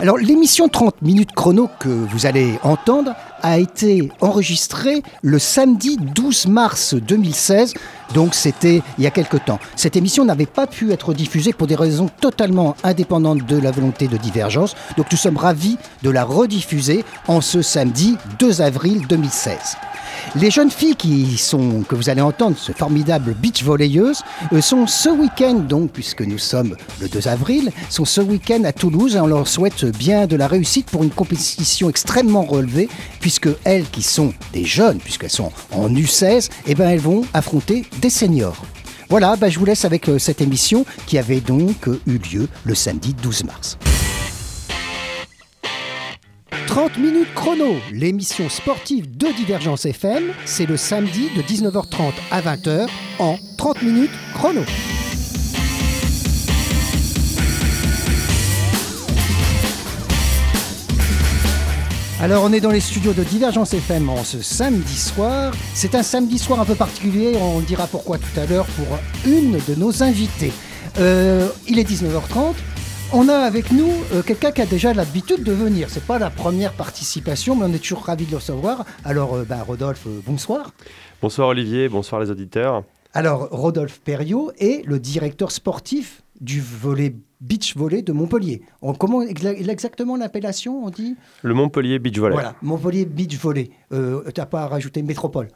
Alors l'émission 30 minutes chrono que vous allez entendre a été enregistrée le samedi 12 mars 2016, donc c'était il y a quelque temps. Cette émission n'avait pas pu être diffusée pour des raisons totalement indépendantes de la volonté de divergence, donc nous sommes ravis de la rediffuser en ce samedi 2 avril 2016. Les jeunes filles qui sont, que vous allez entendre, ce formidable beach volleyeuses, euh, sont ce week-end, donc, puisque nous sommes le 2 avril, sont ce week-end à Toulouse et on leur souhaite bien de la réussite pour une compétition extrêmement relevée, puisque elles qui sont des jeunes, puisqu'elles sont en U16, eh ben, elles vont affronter des seniors. Voilà, bah, je vous laisse avec euh, cette émission qui avait donc euh, eu lieu le samedi 12 mars. 30 minutes chrono, l'émission sportive de Divergence FM, c'est le samedi de 19h30 à 20h en 30 minutes chrono. Alors on est dans les studios de Divergence FM en ce samedi soir. C'est un samedi soir un peu particulier, on dira pourquoi tout à l'heure pour une de nos invités. Euh, il est 19h30. On a avec nous euh, quelqu'un qui a déjà l'habitude de venir. C'est pas la première participation, mais on est toujours ravis de le recevoir. Alors, euh, ben, Rodolphe, euh, bonsoir. Bonsoir Olivier, bonsoir les auditeurs. Alors, Rodolphe Perriot est le directeur sportif du volet beach volley de Montpellier. On- comment exa- exactement l'appellation, on dit? Le Montpellier Beach Volley. Voilà, Montpellier Beach Volley. Euh, T'as pas rajouté métropole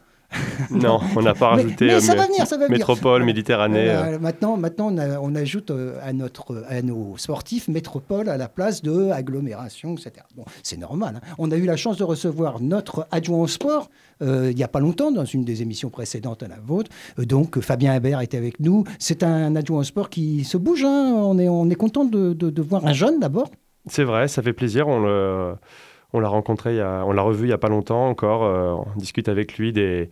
Non, on n'a pas rajouté mais ça euh, va venir, ça va métropole. Méditerranée. euh. Voilà, maintenant, maintenant on, a- on ajoute euh, à, notre, à nos sportifs métropole à la place de agglomération, etc. Bon, c'est normal. hein. On a eu la chance de recevoir notre adjoint au sport euh, il n'y a pas longtemps, dans une des émissions précédentes à la vôtre. Euh, donc, euh, Fabien Hébert était avec nous. C'est un adjoint au sport qui se bouge. hein. On est, on est content de, de- de voir un jeune d'abord. C'est vrai, ça fait plaisir. On le- on l'a rencontré, il y a- on l'a revu il n'y a pas longtemps encore. euh, on discute avec lui des,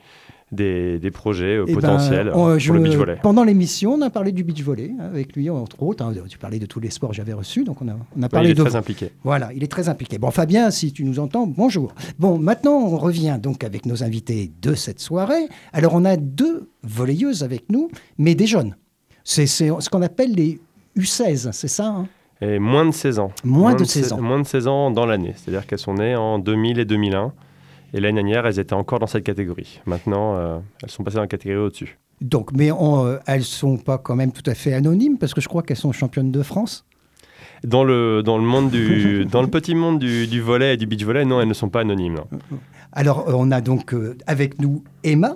des, des projets euh, Eh ben, potentiels on- pour je- le beach volley. Pendant l'émission, on a parlé du beach volley hein, avec lui, entre autres. hein. Tu parlais de tous les sports que j'avais reçus, donc on a, on a parlé il est de très impliqué. Voilà, il est très impliqué. Bon, Fabien, si tu nous entends, bonjour. Bon, maintenant, on revient donc avec nos invités de cette soirée. Alors, on a deux volleyeuses avec nous, mais des jeunes. C'est c'est ce qu'on appelle les U16, c'est ça hein? Et moins de 16 ans. Moins de se- 16 ans. Moins de 16 ans dans l'année. C'est-à-dire qu'elles sont nées en 2000 et 2001. Et l'année dernière, elles étaient encore dans cette catégorie. Maintenant, euh, elles sont passées dans la catégorie au-dessus. Donc, mais on, euh, elles sont pas quand même tout à fait anonymes, parce que je crois qu'elles sont championnes de France. Dans le, dans le, monde du, dans le petit monde du, du volley et du beach volley, non, elles ne sont pas anonymes. non. Alors, euh, on a donc euh, avec nous Emma.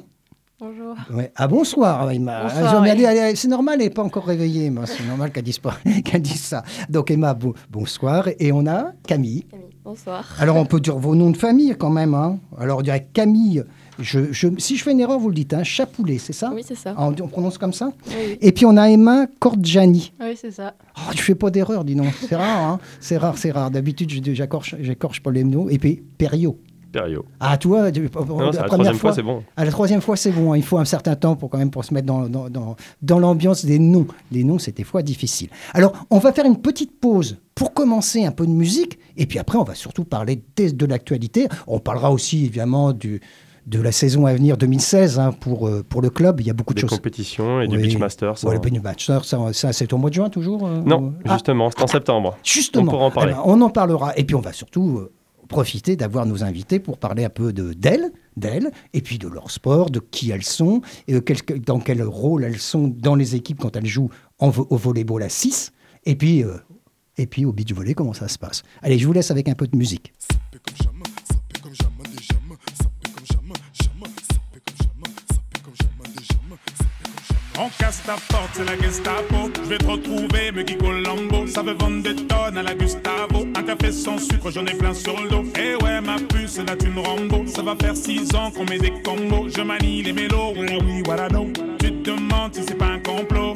Bonjour. Ouais. Ah bonsoir Emma. Bonsoir, Ah, oui. c'est normal, elle n'est pas encore réveillée. Emma. C'est normal qu'elle dise, pas- qu'elle dise ça. Donc Emma, bon- bonsoir. Et on a Camille. Camille, bonsoir. Alors on peut dire vos noms de famille quand même. hein. Alors on dirait Camille. Je, je- si je fais une erreur, vous le dites. Hein, Chapoulet, c'est ça? Oui, c'est ça. Ah, on, on prononce comme ça? Oui, oui. Et puis on a Emma Cordjani. Oui, c'est ça. Oh, tu fais pas d'erreur, dis donc. C'est rare, hein C'est rare, c'est rare. D'habitude, je- j'écorche j'écorche pas les noms. Et puis Perriot. Ah, toi, tu- Non, c'est la première troisième fois, c'est bon. à la troisième fois, c'est bon. hein. Il faut un certain temps pour quand même pour se mettre dans, dans, dans, dans l'ambiance des noms. Les noms, c'est des fois difficile. Alors, on va faire une petite pause pour commencer un peu de musique. Et puis après, on va surtout parler des- de l'actualité. On parlera aussi, évidemment, du, de la saison à venir 2016 hein, pour, euh, pour le club. Il y a beaucoup de Des choses. compétitions et du Oui. Beach Masters. Ouais, hein. le Benny Matchster, ça, ça, c'est au mois de juin toujours euh, Non, ou- Ah, justement, c'est en septembre. Justement, On pourra en parler. Eh ben, on en parlera. Et puis on va surtout euh, profiter d'avoir nos invités pour parler un peu de d'elles, d'elles, et puis de leur sport, de qui elles sont, et quel- dans quel rôle elles sont dans les équipes quand elles jouent en au volleyball à 6, et puis, euh, et puis au beach volley, comment ça se passe? Allez, je vous laisse avec un peu de musique. On casse ta porte, c'est la Gestapo. Je vais te retrouver, me Colombo. Ça veut vendre des tonnes à la Gustavo. Café sans sucre, j'en ai plein sur le dos. Eh ouais, ma puce, là tu me Rambo. Ça va faire six ans qu'on met des combos. Je manie les mélos, voilà oui, voilà non. Tu te demandes si c'est pas un complot.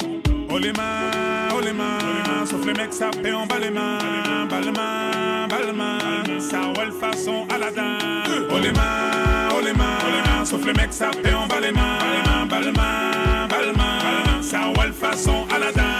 Oh les mains, oh les mains. Sauf les mecs, fait en bas les mains. Bas les mains, bas les mains. Ça roule façon Aladdin. Oh les mains, oh les mains. Sauf les mecs, fait en bas les mains. Bas les mains, bas les mains. Ça roule façon Aladdin.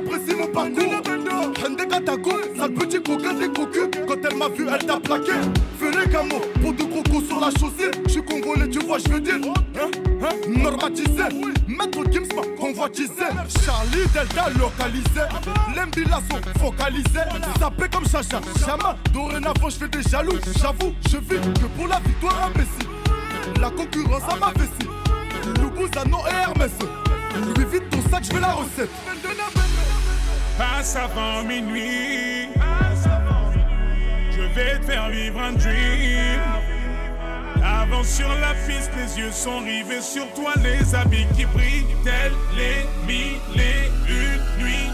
apprécie mon parcours. Hende Katako, sale petit coquin des cocu. Quand elle m'a vu, elle t'a plaqué. Ferez camo, pour de croco sur la chaussée. Je suis congolais, tu vois, je veux dire. Hein, hein, Normatisé, maître Gims m'a convoitisé. Charlie Delta localisé. L'embila focalisé. focalisés. Sapé comme Chacha, Chama. Dorénavant, je fais des jaloux. J'avoue, je vis que pour la victoire imbécile. La concurrence à ma vessie. Loubouza, non et Hermès. Lui vite ton sac, je veux la recette. Passe avant minuit. Je vais te faire vivre un dream. Avant sur la piste, les yeux sont rivés sur toi, les habits qui brillent, tels les mille et une nuits.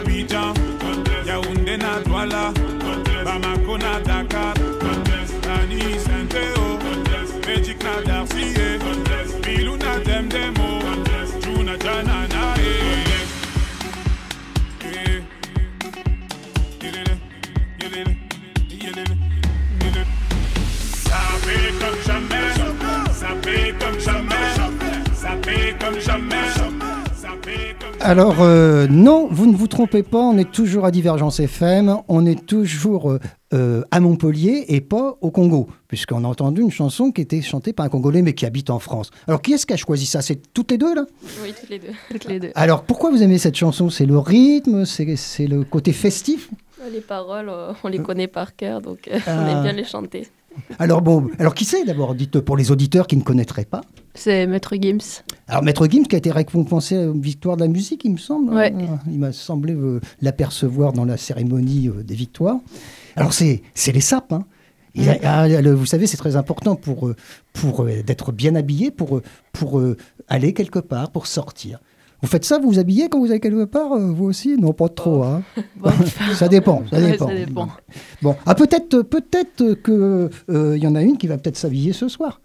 Abidjan, Yaoundé na Douala, Bamako na Dakar, Alors euh, non, vous ne vous trompez pas, on est toujours à Divergence FM, on est toujours euh, euh, à Montpellier et pas au Congo, puisqu'on a entendu une chanson qui était chantée par un Congolais mais qui habite en France. Alors qui est-ce qui a choisi ça? C'est toutes les deux là? Oui, toutes les deux. Toutes les deux. Alors pourquoi vous aimez cette chanson? C'est le rythme, c'est c'est le côté festif? Les paroles, on les connaît par cœur, donc euh, Ah. on aime bien les chanter. Alors bon, alors qui c'est d'abord Dites pour les auditeurs qui ne connaîtraient pas? C'est Maître Gims. Alors Maître Gims qui a été récompensé à une victoire de la musique, il me semble. Ouais. hein. Il m'a semblé euh, l'apercevoir dans la cérémonie euh, des victoires. Alors c'est c'est les sapes. hein. Il a- ah, le- vous savez, c'est très important pour, euh, pour euh, d'être bien habillé, pour, euh, pour euh, aller quelque part, pour sortir. Vous faites ça, vous vous habillez quand vous allez quelque part, euh, vous aussi? Non, pas trop. Hein. Bon, ça dépend. Ça Ouais, dépend. ça dépend. Bon, ah, peut-être peut-être que euh, il y en a une qui va peut-être s'habiller ce soir.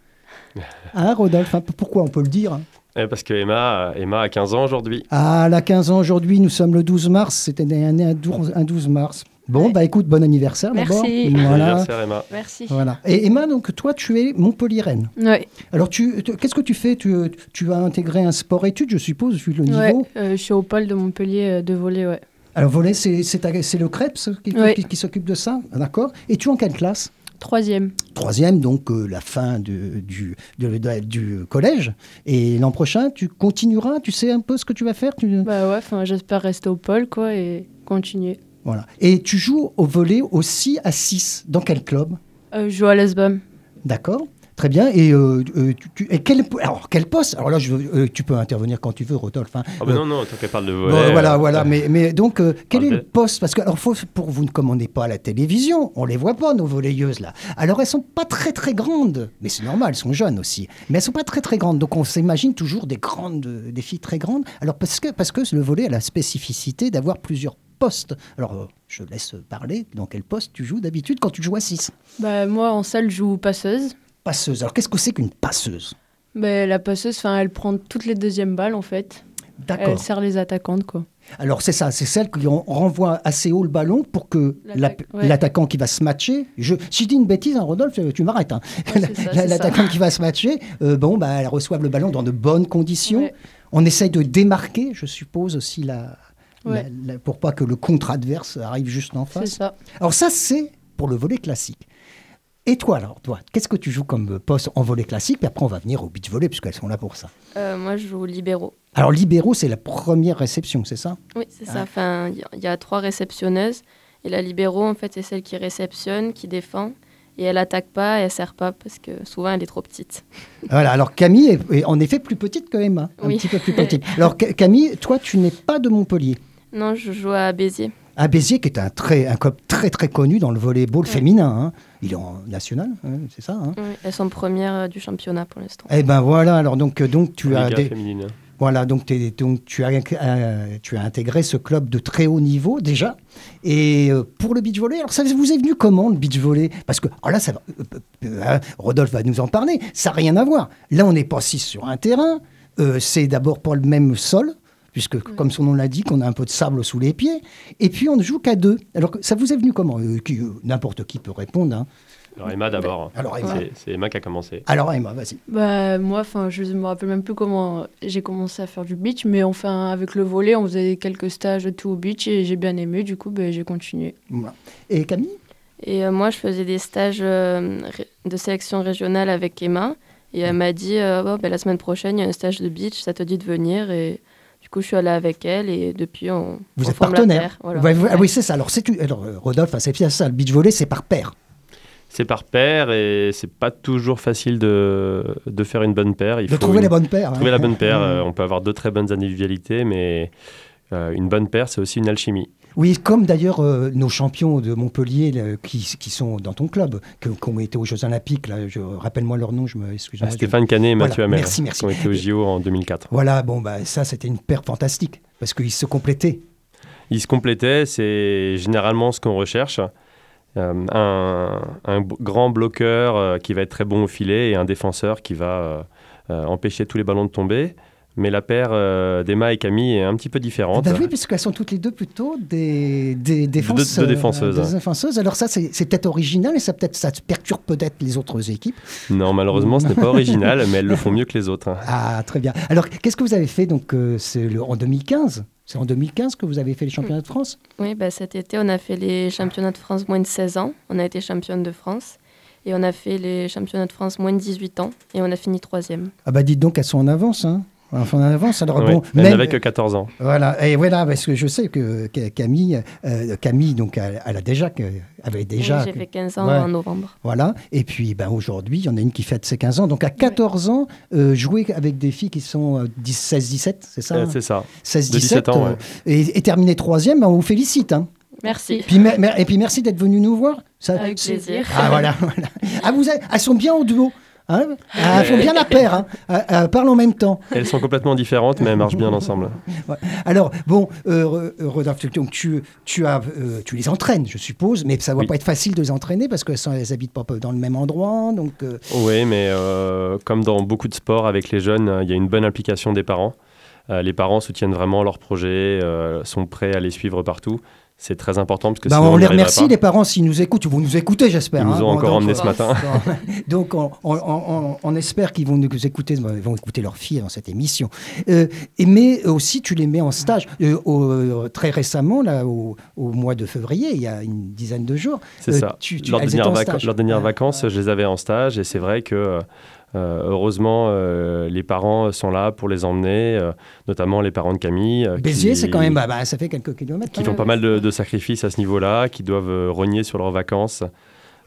Hein, Rodolphe? Hein, Pourquoi on peut le dire hein? Eh, parce que Emma, Emma a 15 ans aujourd'hui. Ah, elle a 15 ans aujourd'hui, nous sommes le 12 mars, c'était un 12, un 12 mars. Bon, Ouais. bah écoute, bon anniversaire d'abord. Merci. Bon Voilà. anniversaire, Emma. Merci. voilà. Et Emma, donc toi, tu es Montpellier-Rennes. Ouais, Alors, tu, tu- qu'est-ce que tu fais? Tu, tu as intégré un sport-études, je suppose, vu le niveau? ouais. euh, je suis au pôle de Montpellier euh, de volley, ouais. Alors, volet, c'est, c'est, le Krebs qui, Ouais. qui- qui s'occupe de ça, d'accord Et tu es en quelle classe? Troisième. Troisième, donc euh, la fin de- du, de- de- du collège. Et l'an prochain, tu continueras, tu sais un peu ce que tu vas faire? Tu- Bah ouais, enfin, j'espère rester au pôle, quoi, et continuer. Voilà. Et tu joues au volet aussi à 6. Dans quel club Euh, je joue à l'ESBAM. D'accord Très bien. Et, euh, euh, tu, tu- et quel, alors, quel poste? Alors là, je euh, tu peux intervenir quand tu veux, Rodolphe. hein. Ah, Euh, non, non, tant qu'elle parle de bon, volet. voilà, euh, voilà. Mais, mais donc, euh, quel est le poste? Parce que, alors, faut, pour vous, on n'est pas à la télévision, on les voit pas, nos volleyeuses, là. Alors, elles sont pas très, très grandes. Mais c'est normal, elles sont jeunes aussi. Mais elles sont pas très, très grandes. Donc, on s'imagine toujours des grandes, des filles très grandes. Alors, parce que, parce que le volet a la spécificité d'avoir plusieurs postes. Alors, euh, je laisse parler. Dans quel poste tu joues d'habitude quand tu joues à 6 Bah, moi, en salle, je joue passeuse. Passeuse. Alors, qu'est-ce que c'est qu'une passeuse? Bah, la passeuse, elle prend toutes les deuxièmes balles, en fait. D'accord. Elle sert les attaquantes, quoi. Alors c'est ça, c'est celle qui en- renvoie assez haut le ballon pour que ouais. l'attaquant qui va se matcher. Je, si je dis une bêtise, hein, Rodolphe, tu m'arrêtes. hein. Ouais, L'attaquant qui va se matcher, euh, bon, bah, elle reçoive le ballon dans de bonnes conditions. Ouais. On essaye de démarquer, je suppose aussi la- Ouais. la- pour pas que le contre adverse arrive juste en C'est face. ça. Alors ça, c'est pour le volet classique. Et toi alors, toi, qu'est-ce que tu joues comme poste en volet classique? Puis après, on va venir au beach volley puisqu'elles sont là pour ça. Euh, moi, je joue libéraux. Alors libéraux, c'est la première réception, c'est ça? Oui, c'est Ah. ça. Enfin, il y a- il y, a trois réceptionneuses. Et la libéraux, en fait, c'est celle qui réceptionne, qui défend. Et elle attaque pas, et elle sert pas, parce que souvent, elle est trop petite. Voilà, alors Camille est, est en effet plus petite que Emma, un Oui. petit peu plus petite. Alors Ca- Camille, toi, tu n'es pas de Montpellier. Non, je joue à Béziers. À Béziers, qui est un, très, un club très très connu dans le volleyball Ouais. féminin. hein. Il est en national, hein, c'est ça hein Oui, elles sont premières euh, du championnat pour l'instant. Eh ben voilà, alors donc, euh, donc tu as des, féminine. voilà, donc, t'es- donc tu as euh, tu as intégré ce club de très haut niveau déjà. Et euh, pour le beach volley, alors ça vous est venu comment le beach volley? Parce que alors là, ça va, euh, euh, hein, Rodolphe va nous en parler. Ça n'a rien à voir. Là, on n'est pas assis sur un terrain. euh, c'est d'abord pas le même sol, puisque comme son nom l'indique, on a un peu de sable sous les pieds. Et puis on ne joue qu'à deux. Alors que- ça vous est venu comment Euh, euh, N'importe qui peut répondre. hein. Alors Emma d'abord. Alors Emma. C'est- Emma qui a commencé. Alors Emma, vas-y. Bah moi, enfin, je me rappelle même plus comment j'ai commencé à faire du beach, mais enfin avec le volet, on faisait quelques stages de tout au beach et j'ai bien aimé. Du coup, bah, j'ai continué. Et Camille? Et euh, moi, je faisais des stages euh, de sélection régionale avec Emma. Et elle m'a dit, euh, Oh, ben, la semaine prochaine, il y a un stage de beach, ça te dit de venir. Et coup, je suis allée avec elle et depuis, on, Vous on êtes forme la partenaire. paire. Voilà. Ouais, vous- ah Ouais. oui, c'est ça. Alors, c'est alors Rodolphe, hein, c'est bien ça. Le beach volley, c'est par paire. C'est par paire et c'est pas toujours facile de, de faire une bonne paire. Il de faut trouver une- les bonnes paires. trouver hein. la bonne paire. Mmh. euh, on peut avoir deux très bonnes individualités, mais euh, une bonne paire, c'est aussi une alchimie. Oui, comme d'ailleurs euh, nos champions de Montpellier là, qui, qui sont dans ton club, qui ont été aux Jeux Olympiques. Là, je rappelle-moi leur nom, je me excuse. Ah, Stéphane Canet et Voilà, Mathieu Hamel, merci, merci. qui ont été au JO en 2004. Voilà, bon, bah, ça, c'était une paire fantastique parce qu'ils se complétaient. Ils se complétaient, c'est généralement ce qu'on recherche. Euh, un, grand bloqueur euh, qui va être très bon au filet et un défenseur qui va euh, euh, empêcher tous les ballons de tomber. Mais la paire euh, d'Emma et Camille est un petit peu différente. Bah oui, parce qu'elles sont toutes les deux plutôt des, des deux- deux défenseuses, des hein. défenseuses. Alors ça, c'est peut-être original et ça peut-être ça perturbe peut-être les autres équipes. Non, malheureusement, ce n'est pas original, mais elles le font mieux que les autres. hein. Ah, très bien. Alors, qu'est-ce que vous avez fait donc euh, C'est le- en 2015. C'est en 2015 que vous avez fait les championnats de France? Oui, bah, cet été, on a fait les championnats de France moins de 16 ans. On a été championne de France. Et on a fait les championnats de France moins de 18 ans. Et on a fini troisième. Ah bah dites donc, elles sont en avance. Hein. Enfin, en avance. Alors Ouais, bon, elle même- n'avait que 14 ans. Voilà, et voilà, parce que je sais que que Camille, euh, Camille, donc, elle, elle a déjà, que- avait déjà, Oui, J'ai fait 15 ans Ouais. en novembre. voilà. Et puis, ben aujourd'hui, il y en a une qui fête ses 15 ans. Donc, à 14 ans, euh, jouer avec des filles qui sont euh, 10, 16, 17, c'est ça Euh, hein c'est ça. 16, de 17 17 ans, euh, ouais. et, et terminer troisième, ben, on vous félicite. Hein. Merci. Puis, mer- mer- et puis, merci d'être venu nous voir. Ça, Avec plaisir. Ah, voilà, voilà. Ah, vous elles sont bien au duo. Hein? Ah, elles font bien la paire. Hein Elles- elles parlent en même temps. Elles sont complètement différentes, mais elles marchent bien ensemble. Ouais. Alors, bon, euh, euh, Rodolphe, donc tu, tu, as, euh, tu les entraînes, je suppose, mais ça ne va Oui. pas être facile de les entraîner parce qu'elles n'habitent pas dans le même endroit. Donc, euh, Oui, mais euh, comme dans beaucoup de sports avec les jeunes, euh, il y a une bonne implication des parents. Euh, les parents soutiennent vraiment leurs projets, euh, sont prêts à les suivre partout. C'est très important parce que bah, sinon, on on les remercie, pas. les parents, s'ils nous écoutent. Ils vont nous écouter, j'espère. Ils nous hein. ont encore emmenés euh, ce matin. donc, on, on- on- on espère qu'ils vont nous écouter, ils vont écouter leurs filles dans cette émission. Euh, et, mais aussi, tu les mets en stage. Euh, au- euh, très récemment, là, au, au mois de février, il y a une dizaine de jours, C'est euh, ça. tu- tu- leurs, dernières dernières Ah, vacances, je les avais en stage et c'est vrai que euh, heureusement, euh, les parents sont là pour les emmener, euh, notamment les parents de Camille. euh, Béziers, c'est quand même, bah, bah, ça fait quelques kilomètres. qui font pas mal de, de sacrifices à ce niveau-là, qui doivent euh, rogner sur leurs vacances,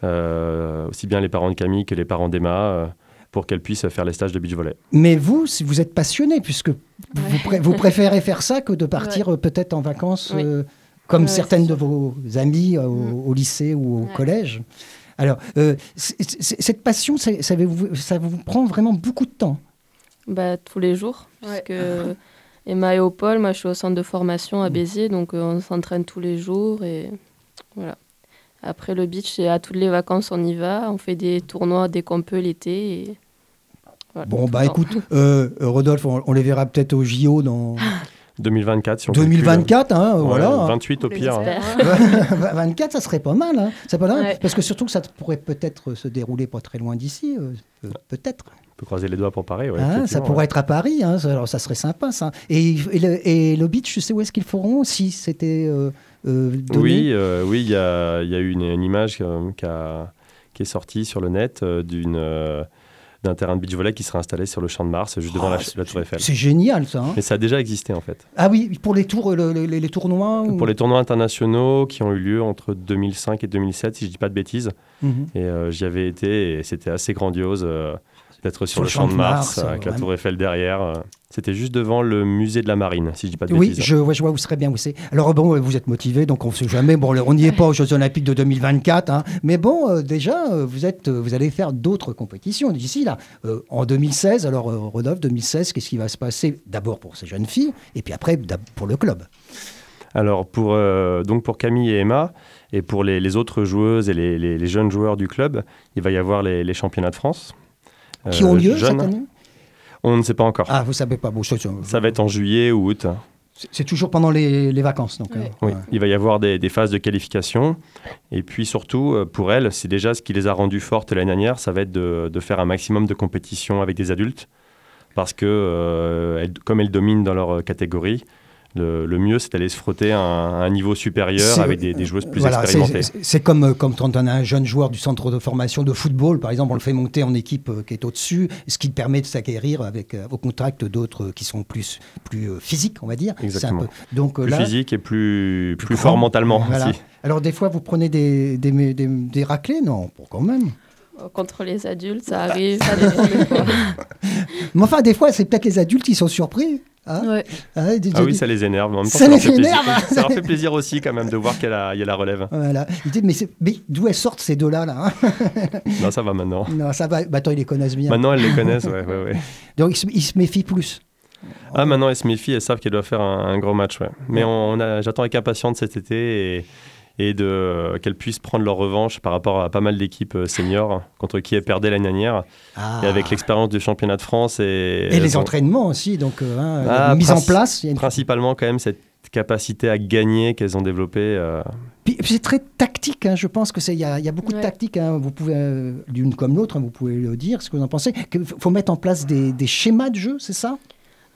euh, aussi bien les parents de Camille que les parents d'Emma, euh, pour qu'elles puissent faire les stages de beach volley. Mais vous, si vous êtes passionné, puisque vous, pré- vous préférez faire ça que de partir euh, peut-être en vacances, Oui. euh, comme Ouais, certaines de vos euh, au, Mm. au lycée ou au Ouais. collège. Alors, euh, c- c- cette passion, ça vous, ça vous prend vraiment beaucoup de temps. Bah, tous les jours. Ouais. Parce que Emma et Paul, moi je suis au centre de formation à Béziers, donc euh, on s'entraîne tous les jours et voilà. Après le beach, à toutes les vacances on y va, on fait des tournois dès qu'on peut l'été. Et... voilà, Bon, bah écoute, euh, Rodolphe, on, on les verra peut-être au JO dans 2024, si on calcule. 2024, hein, Ouais, voilà. 28 au pire. hein. espère. 24, ça serait pas mal. Hein. C'est pas Ouais. Parce que surtout que ça pourrait peut-être se dérouler pas très loin d'ici. euh, euh, peut-être. On peut croiser les doigts pour pareil. ouais, Hein, ça pourrait ouais. être à Paris, hein, ça, alors ça serait sympa ça. Et, et le, et le beach, tu sais où est-ce qu'ils feront si c'était euh, euh, donné? Oui, euh, oui, il y a, y a eu une, une image euh, qui, a- qui est sortie sur le net euh, d'une euh, d'un terrain de beach volley qui sera installé sur le champ de Mars, juste devant Ah, la, la Tour Eiffel. C'est génial ça. hein. Mais ça a déjà existé en fait. Ah oui, pour les tours, le- le- les, tournois. ou- Pour les tournois internationaux qui ont eu lieu entre 2005 et 2007, si je dis pas de bêtises, Mhm. et euh, j'y avais été et c'était assez grandiose euh, d'être sur, le champ de Mars, avec la ouais. Tour Eiffel derrière. euh. C'était juste devant le musée de la Marine, si je dis pas de Oui, bêtises. je, ouais, je vois où serait bien où c'est. Alors bon, vous êtes motivé, donc on ne sait jamais. Bon, on n'y est pas aux Jeux Olympiques de 2024, hein. mais bon, euh, déjà, euh, vous êtes, euh, vous allez faire d'autres compétitions d'ici là. Euh, en 2016, alors euh, Rodolphe, 2016, qu'est-ce qui va se passer? D'abord pour ces jeunes filles, et puis après pour le club. Alors pour, euh, donc pour Camille et Emma, et pour les, les autres joueuses et les, les- les jeunes joueurs du club, il va y avoir les championnats de France. Qui euh, ont lieu jeunes. cette année On ne sait pas encore. Ah, vous savez pas. Bon, ça, ça- Ça va être en juillet ou août. c'est- toujours pendant les, les vacances. Donc, Ouais. hein. Oui, Ouais. il va y avoir des, des phases de qualification. Et puis surtout, euh, pour elle, c'est déjà ce qui les a rendues fortes l'année dernière, ça va être de, de faire un maximum de compétitions avec des adultes. Parce que, euh, elles- comme elles dominent dans leur euh, catégorie, le, le mieux, c'est d'aller se frotter à un, à un niveau supérieur avec des, des joueuses plus Voilà, c'est- expérimentées. c'est- comme, euh, comme quand on a un jeune joueur du centre de formation de football, par exemple, on le fait monter en équipe euh, qui est au-dessus, ce qui permet de s'acquérir avec, euh, au contact d'autres euh, qui sont plus, plus euh, physiques, on va dire. Un Exactement. peu- Donc euh, Plus là, physique et plus, plus, fort mentalement Voilà. aussi. Alors des fois, vous prenez des, des, des, des raclés? Non, pour quand même. Euh, Contre les adultes, ça arrive, ça dépend des fois. Mais enfin, des fois, c'est peut-être les adultes qui sont surpris. Hein. Ouais. Ah, Ah oui, des- ça les énerve. mais En même temps, Ça ça, leur les fait plaisir. énerve. ça leur fait plaisir aussi quand même de voir qu'il y, a la- il y a la relève. Voilà. Ils disent, mais, mais d'où elles sortent ces deux-là là, hein Non, ça va maintenant. Non, ça va. Bah, attends, ils les connaissent bien. Maintenant, elles les connaissent, ouais, ouais, ouais. Donc ils se, ils se méfient plus. Ah, maintenant, elles se méfient, elles savent qu'elles doivent faire un, un gros match, ouais. Mais on, j'attends avec impatience cet été et, et de, euh, qu'elles puissent prendre leur revanche par rapport à pas mal d'équipes euh, seniors contre qui elles perdaient l'année dernière. Ah. Et avec l'expérience du championnat de France et, Et les entraînements aussi, donc euh, hein, Ah, la mise en place. il y a une- principalement quand même cette capacité à gagner qu'elles ont développée. euh, c'est très tactique, hein, je pense que c'est il y, a il y a beaucoup de tactique. hein, vous pouvez euh, l'une comme l'autre, hein, vous pouvez le dire, ce que vous en pensez. Il faut mettre en place des, des schémas de jeu, c'est ça?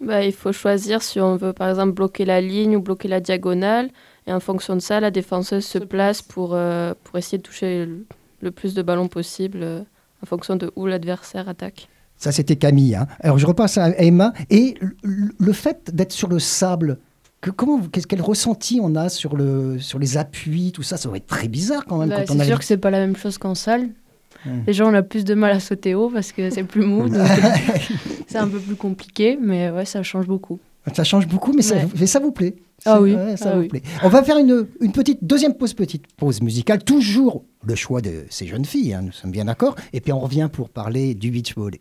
Bah, il faut choisir si on veut par exemple bloquer la ligne ou bloquer la diagonale. Et en fonction de ça, la défenseuse se place pour, euh, pour essayer de toucher le, le plus de ballons possible euh, en fonction de où l'adversaire attaque. Ça, c'était Camille. hein. Alors, je repasse à Emma. Et le, le fait d'être sur le sable, que, comment, vous- qu'est-ce quel ressenti on a sur, le, sur les appuis, tout ça? Ça doit être très bizarre quand même. Bah, quand on c'est a sûr que c'est pas la même chose qu'en salle. Hmm. Les gens on a plus de mal à sauter haut parce que c'est plus mou, c'est un peu plus compliqué, mais ouais, ça change beaucoup. Ça change beaucoup, mais, ça, Ouais. mais ça vous plaît. Ah oui, ouais, ça ah vous oui. plaît. On va faire une, une petite deuxième pause, petite pause musicale. Toujours le choix de ces jeunes filles, hein, nous sommes bien d'accord. Et puis on revient pour parler du beach volley.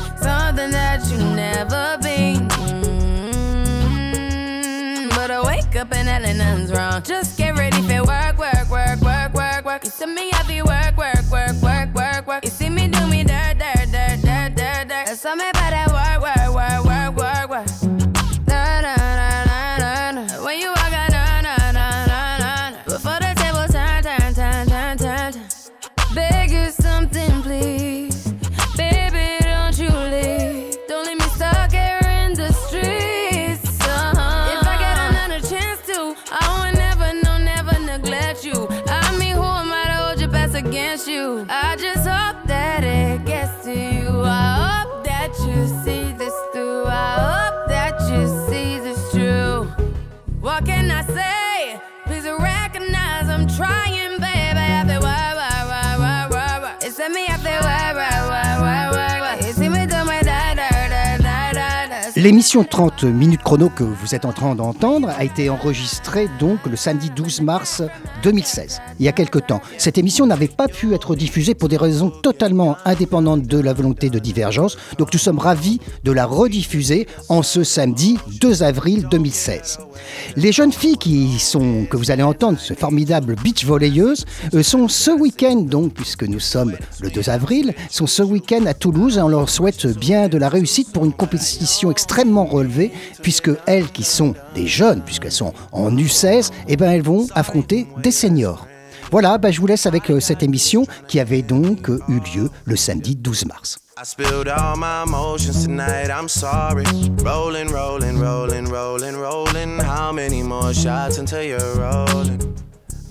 something that you never been. Mm, But I wake up and hell nothing's wrong. Just get ready for work, work, work, work, work, work. You see me happy work, work, work, work, work, work. You see me do me dirt, dirt, dirt, dirt, dirt, dirt. There's something about you? I just hope that it gets to you. I hope that you see this through. I hope that you see this true. What can I say? Please recognize I'm trying, baby. I feel. It's me, I feel. L'émission 30 minutes chrono que vous êtes en train d'entendre a été enregistrée donc le samedi 12 mars 2016, il y a quelque temps. Cette émission n'avait pas pu être diffusée pour des raisons totalement indépendantes de la volonté de divergence, donc nous sommes ravis de la rediffuser en ce samedi 2 avril 2016. Les jeunes filles qui sont, que vous allez entendre, ce formidable beach volleyeuses, euh, sont ce week-end donc, puisque nous sommes le 2 avril, sont ce week-end à Toulouse et on leur souhaite bien de la réussite pour une compétition extrêmement relevée, puisque elles qui sont des jeunes, puisqu'elles sont en U16, eh ben elles vont affronter des seniors. Voilà, bah, je vous laisse avec euh, cette émission qui avait donc euh, eu lieu le samedi 12 mars. I spilled all my emotions tonight, I'm sorry. Rolling, rolling, rolling, rolling, rolling. How many more shots until you're rolling?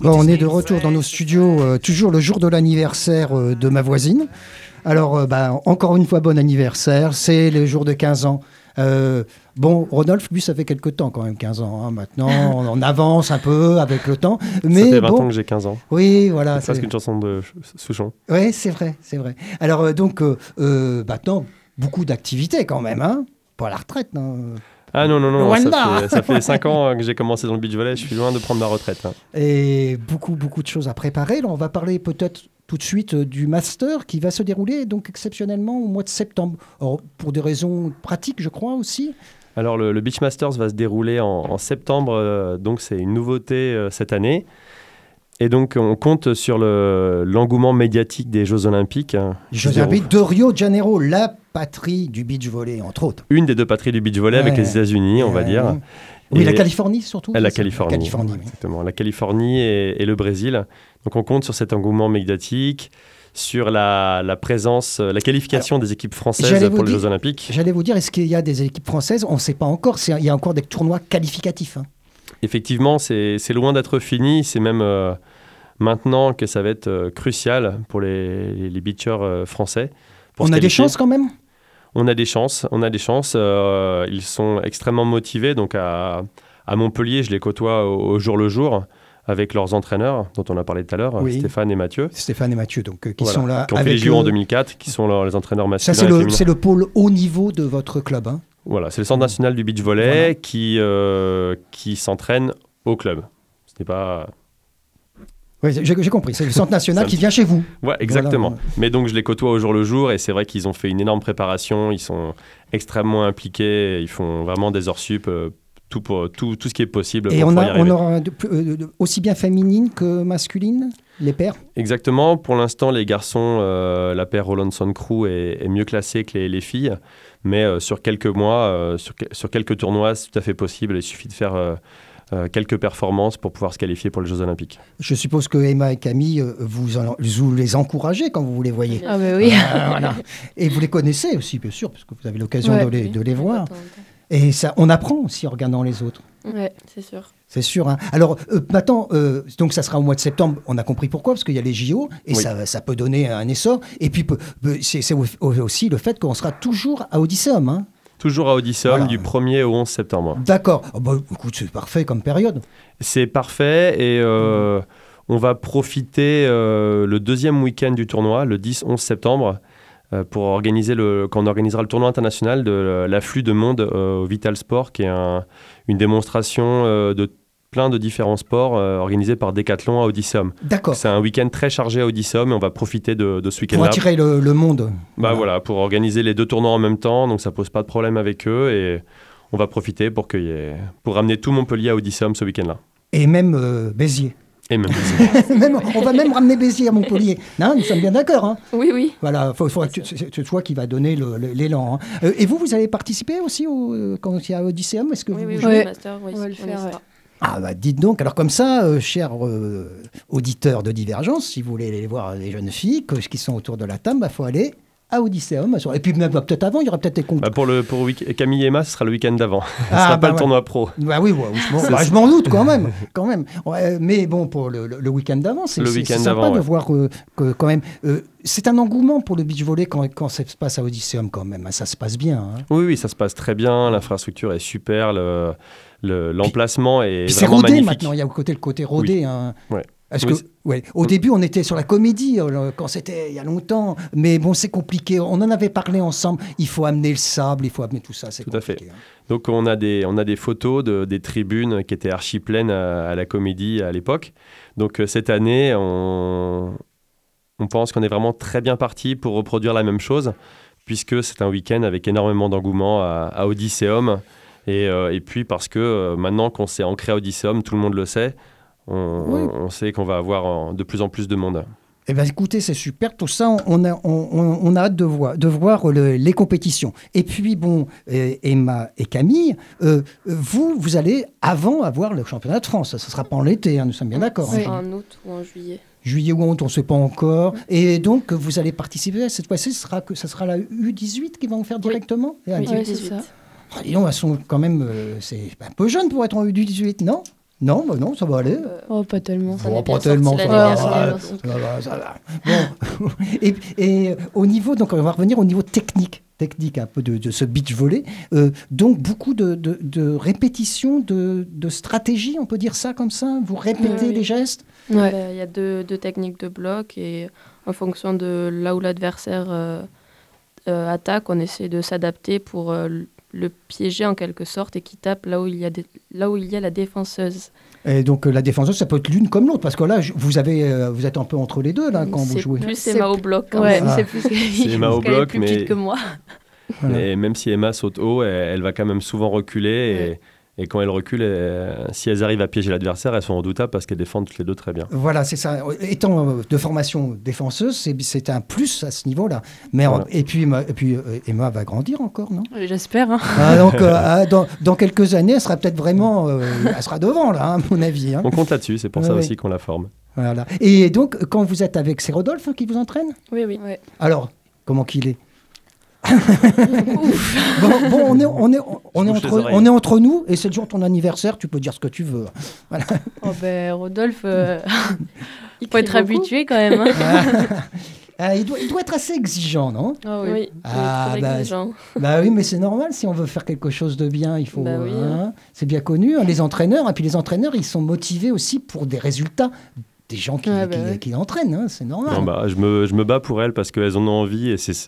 Bon, on est de retour dans nos studios, euh, toujours le jour de l'anniversaire euh, de ma voisine. Alors, euh, bah, encore une fois, bon anniversaire. C'est le jour de 15 ans. Euh, bon, Rodolphe, lui, ça fait quelques temps quand même, 15 ans. hein. Maintenant, on, on avance un peu avec le temps. Mais ça fait 20 bon, ans que j'ai 15 ans. oui, voilà. C'est presque c'est- une chanson de Ch- Souchon. Oui, c'est vrai, c'est vrai. Alors, euh, donc, euh, euh, maintenant, beaucoup d'activités quand même, hein Pas à la retraite, non Ah non, non, non, ça fait, ça fait 5 ans que j'ai commencé dans le beach volley, je suis loin de prendre ma retraite. hein. Et beaucoup, beaucoup de choses à préparer. Là, on va parler peut-être tout de suite euh, du master qui va se dérouler donc exceptionnellement au mois de septembre. Pour des raisons pratiques, je crois aussi. Alors le, le Beach Masters va se dérouler en, en septembre, euh, donc c'est une nouveauté euh, cette année. Et donc on compte sur le- l'engouement médiatique des Jeux Olympiques. hein, Jeux Olympiques de Rio de Janeiro, la patrie du beach volley, entre autres. Une des deux patries du beach volley avec les États-Unis, on va dire. Oui, Et- la Californie surtout. La Californie. Californie, oui. Exactement, la Californie et, et le Brésil. Donc on compte sur cet engouement médiatique, sur la, la présence, euh, la qualification des équipes françaises pour les Jeux Olympiques. J'allais vous dire, est-ce qu'il y a des équipes françaises On ne sait pas encore. Il y a encore des tournois qualificatifs. hein. Effectivement, c'est loin d'être fini. C'est même euh, maintenant que ça va être euh, crucial pour les, les, beachers euh, français. pour On a des chances quand même? On a des chances. On a des chances. ils sont extrêmement motivés. Donc à, à Montpellier, je les côtoie au, au jour le jour avec leurs entraîneurs dont on a parlé tout à l'heure, Oui. Stéphane et Mathieu. Stéphane et Mathieu, donc, euh, qui Voilà, sont là. qui ont fait les JO en eux. 2004, qui sont leurs- les entraîneurs masculins Ça, c'est le, pôle haut niveau de votre club. hein. Voilà, c'est le centre national du beach volley Voilà. qui, euh, qui s'entraîne au club. Ce n'est pas. Oui, j'ai compris. C'est le centre national qui vient chez vous. Ouais, exactement. Voilà. Mais donc je les côtoie au jour le jour et c'est vrai qu'ils ont fait une énorme préparation. Ils sont extrêmement impliqués. Ils font vraiment des heures sup, euh, tout, pour, tout, tout ce qui est possible Et pour on, y aura de- euh, aussi bien féminine que masculine, les paires? Exactement. Pour l'instant, les garçons, euh, la paire Rolandson Crew est, est mieux classée que les, les filles. Mais euh, sur quelques mois, euh, sur, que- sur quelques tournois, c'est tout à fait possible. Il suffit de faire euh, euh, quelques performances pour pouvoir se qualifier pour les Jeux Olympiques. Je suppose que Emma et Camille, euh, vous, en- vous les encouragez quand vous les voyez. Ah bah oui. Ah, voilà. Et vous les connaissez aussi, bien sûr, parce que vous avez l'occasion Ouais. de, les, Oui, de les voir. Et ça, on apprend aussi en regardant les autres. Ouais. C'est sûr. C'est sûr. hein. Alors euh, maintenant, euh, donc ça sera au mois de septembre. On a compris pourquoi, parce qu'il y a les JO et Oui. ça, ça peut donner un essor. Et puis c'est c'est au- aussi le fait qu'on sera toujours à Odysseum. hein. Toujours à Odysseum Voilà. du 1er au 11 septembre. D'accord. Ah bah, écoute, c'est parfait comme période. C'est parfait et euh, on va profiter euh, le deuxième week-end du tournoi, le 10-11 septembre, euh, pour organiser le, quand on organisera le tournoi international de l'afflux de monde euh, au Vital Sport, qui est un- une démonstration euh, de plein de différents sports euh, organisés par Decathlon à Odysseum. D'accord. C'est un week-end très chargé à Odysseum et on va profiter de, de ce Pour week-end-là. attirer le, le monde. Bah voilà, pour organiser les deux tournois en même temps, donc ça pose pas de problème avec eux et on va profiter pour, y ait- pour ramener tout Montpellier à Odysseum ce week-end-là. Et même euh, Béziers. Et même Même- on va même ramener Béziers à Montpellier. Non, nous sommes bien d'accord. hein. Oui, oui. Voilà, c'est toi qui va donner l'élan. hein. Euh, et vous, vous allez participer aussi au, euh, quand il y a Odysseum Est-ce que Oui, vous oui, jouez oui, master, oui, On va le faire. Ah bah dites donc, alors comme ça, euh, chers euh, auditeurs de Divergence, si vous voulez aller voir les jeunes filles que- qui sont autour de la table, il faut aller à Odysseum. Et puis même bah, peut-être avant, il y aura peut-être des concours. Bah pour le pour Camille et Emma, ce sera le week-end d'avant. ce Ah, sera bah pas le ouais. tournoi pro. Bah oui, ouais, je m'en- bah, doute quand même, quand même. Ouais, mais bon, pour le, le- le week-end d'avant, c'est Le sympa d'avant, de voir euh, que quand même, euh, c'est un engouement pour le beach volley quand, quand ça se passe à Odysseum quand même. hein. Ça se passe bien. hein. Oui, oui, ça se passe très bien. L'infrastructure est super. le- le- L'emplacement est vraiment rodé magnifique. maintenant. Il y a le côté, le côté rodé. hein. Ouais. Parce Oui, que, ouais, au début, on était sur la comédie euh, quand c'était il y a longtemps. Mais bon, c'est compliqué. On en avait parlé ensemble. Il faut amener le sable, il faut amener tout ça. C'est Tout à fait. hein. Donc on a des, on a des photos de, des tribunes qui étaient archi pleines à, à la comédie à l'époque. Donc euh, cette année, on, on pense qu'on est vraiment très bien parti pour reproduire la même chose, puisque c'est un week-end avec énormément d'engouement à, à Odysseum. Et, euh, et puis parce que euh, maintenant qu'on s'est ancré à Odysseum, tout le monde le sait, on, Oui. on sait qu'on va avoir euh, de plus en plus de monde. Eh bien, écoutez, c'est super. Tout ça, on a, on, on- on a hâte de voir, de voir le- les compétitions. Et puis, bon, euh, Emma et Camille, euh, vous, vous allez avant avoir le championnat de France. Ça ne sera pas en été, hein, nous sommes bien d'accord. C'est hein. en août ou en juillet. Juillet ou août, on ne sait pas encore. Et donc, vous allez participer. Cette fois-ci, ce sera, que, ce sera la U18 qui va en faire directement Oui, U18. c'est ça. Ah, dis donc, elles sont quand même. euh, c'est un peu jeune pour être en U18, non? Non, bah non, ça va aller. Euh, Oh, pas tellement. Ça Bon, pas tellement, ça va, dernière, ça va, ça va. Bon. et, et, euh, au niveau, donc on va revenir au niveau technique, technique un peu de, de ce beach volley. Euh, donc beaucoup de, de, de répétitions, de, de stratégies, on peut dire ça comme ça? Vous répétez Oui. les gestes? Ouais. Il y a deux, deux techniques de bloc et en fonction de là où l'adversaire euh, euh, attaque, on essaie de s'adapter pour euh, le- piéger en quelque sorte et qu'il tape là où il y a, des- là où il y a la défenseuse. Et donc euh, la défenseuse, ça peut être l'une comme l'autre, parce que là, vous avez, euh, vous êtes un peu entre les deux là quand vous C'est jouez. plus Emma au bloc quand Ouais, même. Ah. c'est plus C'est Emma au est bloc, plus mais- petite que moi. Voilà. Et même si Emma saute haut, elle, elle va quand même souvent reculer. Et, et quand elle recule, elle- si elles arrivent à piéger l'adversaire, elles sont redoutables parce qu'elles défendent toutes les deux très bien. Voilà, c'est ça. Étant euh, de formation défenseuse, c'est un plus à ce niveau-là. Mais Voilà. et puis, Emma- et puis euh, Emma va grandir encore, non? J'espère. hein. Ah, donc, euh, ah, dans, dans quelques années, elle sera peut-être vraiment, euh, elle sera devant là, à mon avis. hein. On compte là-dessus, c'est pour Ouais, ça ouais. aussi qu'on la forme. Voilà. Et donc, quand vous êtes avec, c'est Rodolphe hein, qui vous entraîne? Oui, oui. Ouais. Alors, comment qu'il est? bon, bon, on est, on est, on est entre, on est entre nous et c'est le jour de ton anniversaire. Tu peux dire ce que tu veux. Oh, ben, Rodolphe, euh, il faut être beaucoup. habitué quand même. hein. Ah, il, doit, il doit être assez exigeant, non? Ah Oui, oui. il est Ah, très bah, exigeant. Bah oui, mais c'est normal si on veut faire quelque chose de bien, il faut. Bah oui, hein, c'est bien connu, hein, les entraîneurs. Et puis les entraîneurs, ils sont motivés aussi pour des résultats des gens qui, bah qui, ouais. qui entraînent, hein, c'est normal. Non, bah, je, me, je me bats pour elles parce qu'elles en ont envie. Et c'est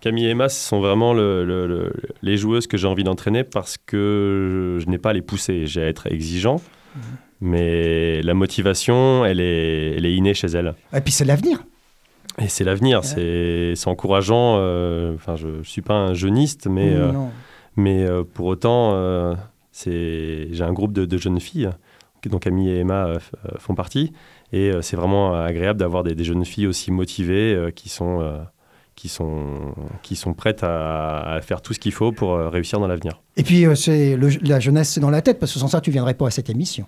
Camille et Emma, ce sont vraiment le- le- le- les joueuses que j'ai envie d'entraîner parce que je, je n'ai pas à les pousser. J'ai à être exigeant. Mhm. Mais la motivation, elle est, elle est innée chez elles. Et puis c'est l'avenir. Et c'est l'avenir, c'est c'est encourageant. euh, Enfin, je ne suis pas un jeuniste, mais, euh, mais euh, pour autant, euh, c'est- j'ai un groupe de, de jeunes filles, dont Camille et Emma font partie. Et euh, c'est vraiment agréable d'avoir des, des jeunes filles aussi motivées euh, qui, sont, euh, qui, sont, qui sont prêtes à, à faire tout ce qu'il faut pour euh, réussir dans l'avenir. Et puis euh, c'est le- la jeunesse, c'est dans la tête, parce que sans ça, tu viendrais pas à cette émission.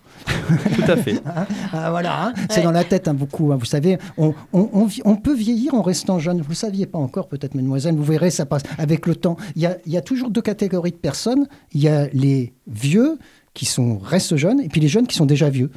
Tout à fait. Ah, voilà, hein, c'est Ouais. dans la tête hein, beaucoup. hein. Vous savez, on, on- on vi- on peut vieillir en restant jeune. Vous ne saviez pas encore, peut-être, mademoiselle. Vous verrez, ça passe avec le temps. Il y a, il y a toujours deux catégories de personnes. Il y a les vieux qui sont, restent jeunes, et puis les jeunes qui sont déjà vieux.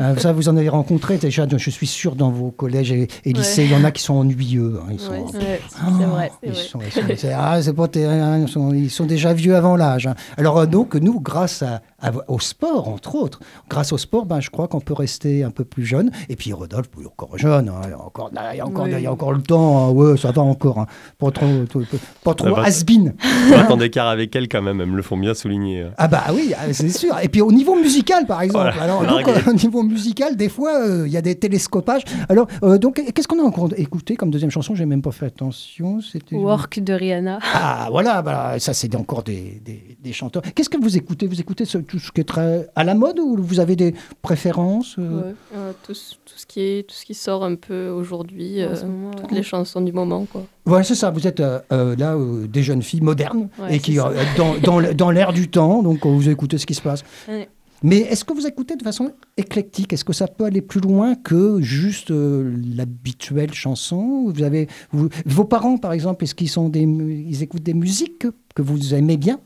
Euh, ça, vous en avez rencontré déjà, je suis sûr, dans vos collèges et, et lycées. Il y en a qui sont ennuyeux. hein, ils sont, Ouais, Ouais, Ah, c'est vrai. Ils vrai. sont, ils sont- c'est- ah, c'est pas terrible, hein, ils, sont, ils sont déjà vieux avant l'âge. hein. Alors euh, donc nous, grâce à, à- au sport, entre autres, grâce au sport, ben, je crois qu'on peut rester un peu plus jeune. Et puis Rodolphe, il est encore jeune, hein, il y a encore, il y a encore, Oui. il y a encore le temps. hein, ouais, ça va encore. hein. Pas trop, trop- pas trop va- has-been. 20 ans d'écart avec elles, quand même, elles me le font bien souligner. Ah bah oui, ah, c'est sûr. Et puis au niveau musical, par exemple. Voilà, Alors, donc, règle. au niveau musical, des fois, euh, il y a des télescopages. Alors, euh, donc, qu'est-ce qu'on a encore écouté comme deuxième chanson? J'ai même pas fait attention. C'était Work de Rihanna. Ah voilà, bah, ça c'est encore des, des- des chanteurs. Qu'est-ce que vous écoutez? Vous écoutez ce- tout ce qui est très à la mode ou vous avez des préférences euh Ouais. Euh, tout, ce- tout ce qui est, tout ce qui sort un peu aujourd'hui, euh, toutes les chansons du moment. Quoi. Ouais, c'est ça. Vous êtes euh, là euh, des jeunes filles modernes Ouais, et qui euh, dans, dans, dans l'air du temps. Donc vous écoutez ce qui se passe. Ouais. Mais est-ce que vous écoutez de façon éclectique? Est-ce que ça peut aller plus loin que juste euh, l'habituelle chanson? Vous avez vous- vos parents, par exemple, est-ce qu'ils sont des ils écoutent des musiques que, que vous aimez bien?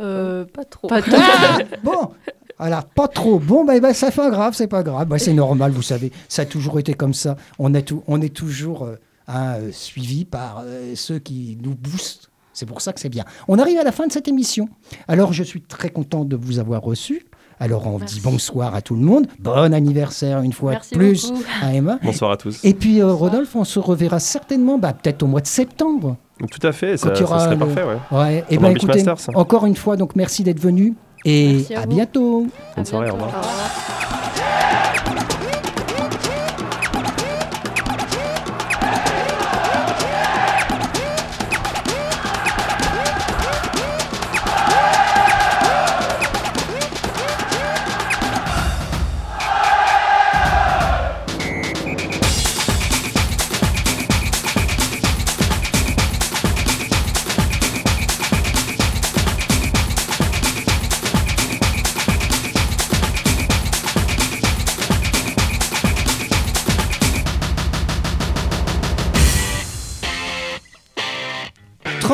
Euh, Pas trop. pas trop. Ah bon, voilà, pas trop. Bon, ben, ben, c'est pas grave, c'est pas grave. Ben, c'est normal, vous savez. Ça a toujours été comme ça. On est, tout, on est toujours euh, hein, euh, suivi par euh, ceux qui nous boostent. C'est pour ça que c'est bien. On arrive à la fin de cette émission. Alors, je suis très content de vous avoir reçu. Alors, on Merci. dit bonsoir à tout le monde. Bon anniversaire une fois Merci de plus beaucoup. à Emma. Bonsoir à tous. Et puis, euh, Rodolphe, on se reverra certainement, bah, peut-être au mois de septembre. Tout à fait, ça, ça serait le- parfait. Ouais. Ouais. Et Pendant ben, écoutez, Masters. encore une fois, donc merci d'être venu. Et Merci à bientôt. Bonne soirée, au revoir. Au revoir.